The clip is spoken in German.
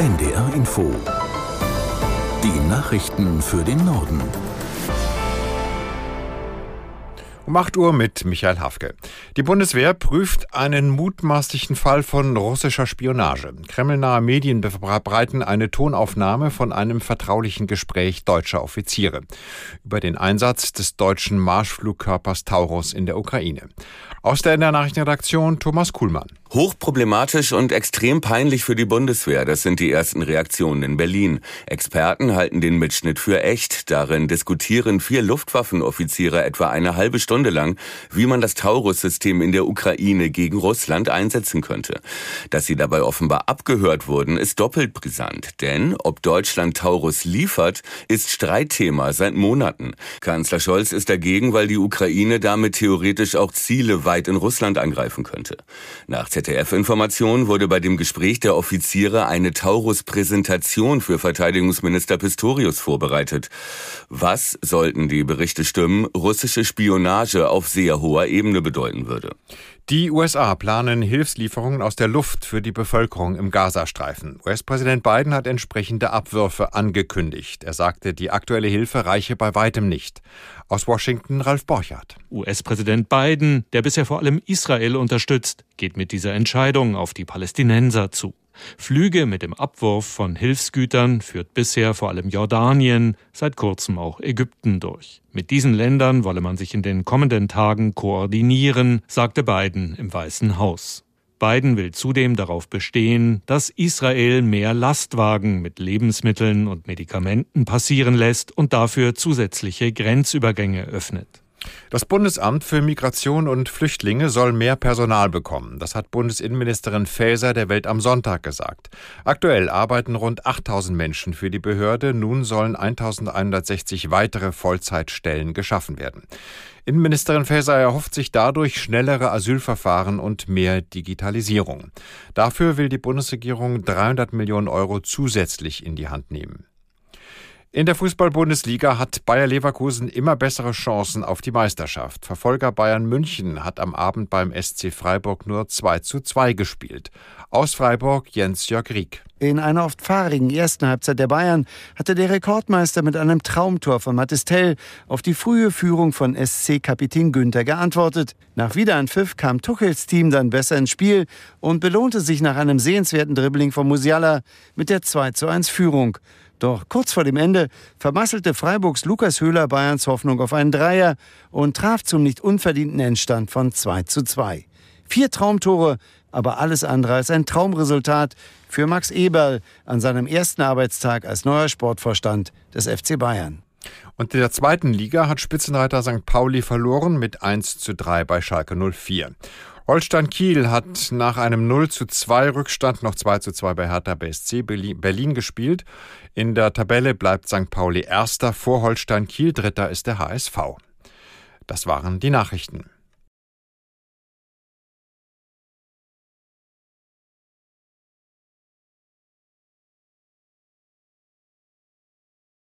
NDR Info. Die Nachrichten für den Norden. Um 8 Uhr mit Michael Hafke. Die Bundeswehr prüft einen mutmaßlichen Fall von russischer Spionage. Kremlnahe Medien verbreiten eine Tonaufnahme von einem vertraulichen Gespräch deutscher Offiziere über den Einsatz des deutschen Marschflugkörpers Taurus in der Ukraine. Aus der NDR Nachrichtenredaktion Thomas Kuhlmann. Hochproblematisch und extrem peinlich für die Bundeswehr. Das sind die ersten Reaktionen in Berlin. Experten halten den Mitschnitt für echt. Darin diskutieren vier Luftwaffenoffiziere etwa eine halbe Stunde lang, wie man das Taurus-System in der Ukraine gegen Russland einsetzen könnte. Dass sie dabei offenbar abgehört wurden, ist doppelt brisant. Denn ob Deutschland Taurus liefert, ist Streitthema seit Monaten. Kanzler Scholz ist dagegen, weil die Ukraine damit theoretisch auch Ziele weit in Russland angreifen könnte. Nach ZDF-Information wurde bei dem Gespräch der Offiziere eine Taurus-Präsentation für Verteidigungsminister Pistorius vorbereitet. Was, sollten die Berichte stimmen, russische Spionage auf sehr hoher Ebene bedeuten würde. Die USA planen Hilfslieferungen aus der Luft für die Bevölkerung im Gazastreifen. US-Präsident Biden hat entsprechende Abwürfe angekündigt. Er sagte, die aktuelle Hilfe reiche bei weitem nicht. Aus Washington Ralf Borchardt. US-Präsident Biden, der bisher vor allem Israel unterstützt, geht mit dieser Entscheidung auf die Palästinenser zu. Flüge mit dem Abwurf von Hilfsgütern führt bisher vor allem Jordanien, seit kurzem auch Ägypten durch. Mit diesen Ländern wolle man sich in den kommenden Tagen koordinieren, sagte Biden im Weißen Haus. Biden will zudem darauf bestehen, dass Israel mehr Lastwagen mit Lebensmitteln und Medikamenten passieren lässt und dafür zusätzliche Grenzübergänge öffnet. Das Bundesamt für Migration und Flüchtlinge soll mehr Personal bekommen. Das hat Bundesinnenministerin Faeser der Welt am Sonntag gesagt. Aktuell arbeiten rund 8000 Menschen für die Behörde. Nun sollen 1160 weitere Vollzeitstellen geschaffen werden. Innenministerin Faeser erhofft sich dadurch schnellere Asylverfahren und mehr Digitalisierung. Dafür will die Bundesregierung 300 Millionen Euro zusätzlich in die Hand nehmen. In der Fußball-Bundesliga hat Bayer Leverkusen immer bessere Chancen auf die Meisterschaft. Verfolger Bayern München hat am Abend beim SC Freiburg nur 2 zu 2 gespielt. Aus Freiburg Jens-Jörg Rieck. In einer oft fahrigen ersten Halbzeit der Bayern hatte der Rekordmeister mit einem Traumtor von Mathis Tell auf die frühe Führung von SC-Kapitän Günther geantwortet. Nach Wiederanpfiff kam Tuchels Team dann besser ins Spiel und belohnte sich nach einem sehenswerten Dribbling von Musiala mit der 2 zu 1 Führung. Doch kurz vor dem Ende vermasselte Freiburgs Lukas Höhler Bayerns Hoffnung auf einen Dreier und traf zum nicht unverdienten Endstand von 2 zu 2. Vier Traumtore, aber alles andere als ein Traumresultat für Max Eberl an seinem ersten Arbeitstag als neuer Sportvorstand des FC Bayern. Und in der zweiten Liga hat Spitzenreiter St. Pauli verloren mit 1 zu 3 bei Schalke 04. Holstein Kiel hat nach einem 0 zu 2 Rückstand noch 2 zu 2 bei Hertha BSC Berlin gespielt. In der Tabelle bleibt St. Pauli erster, vor Holstein Kiel dritter ist der HSV. Das waren die Nachrichten.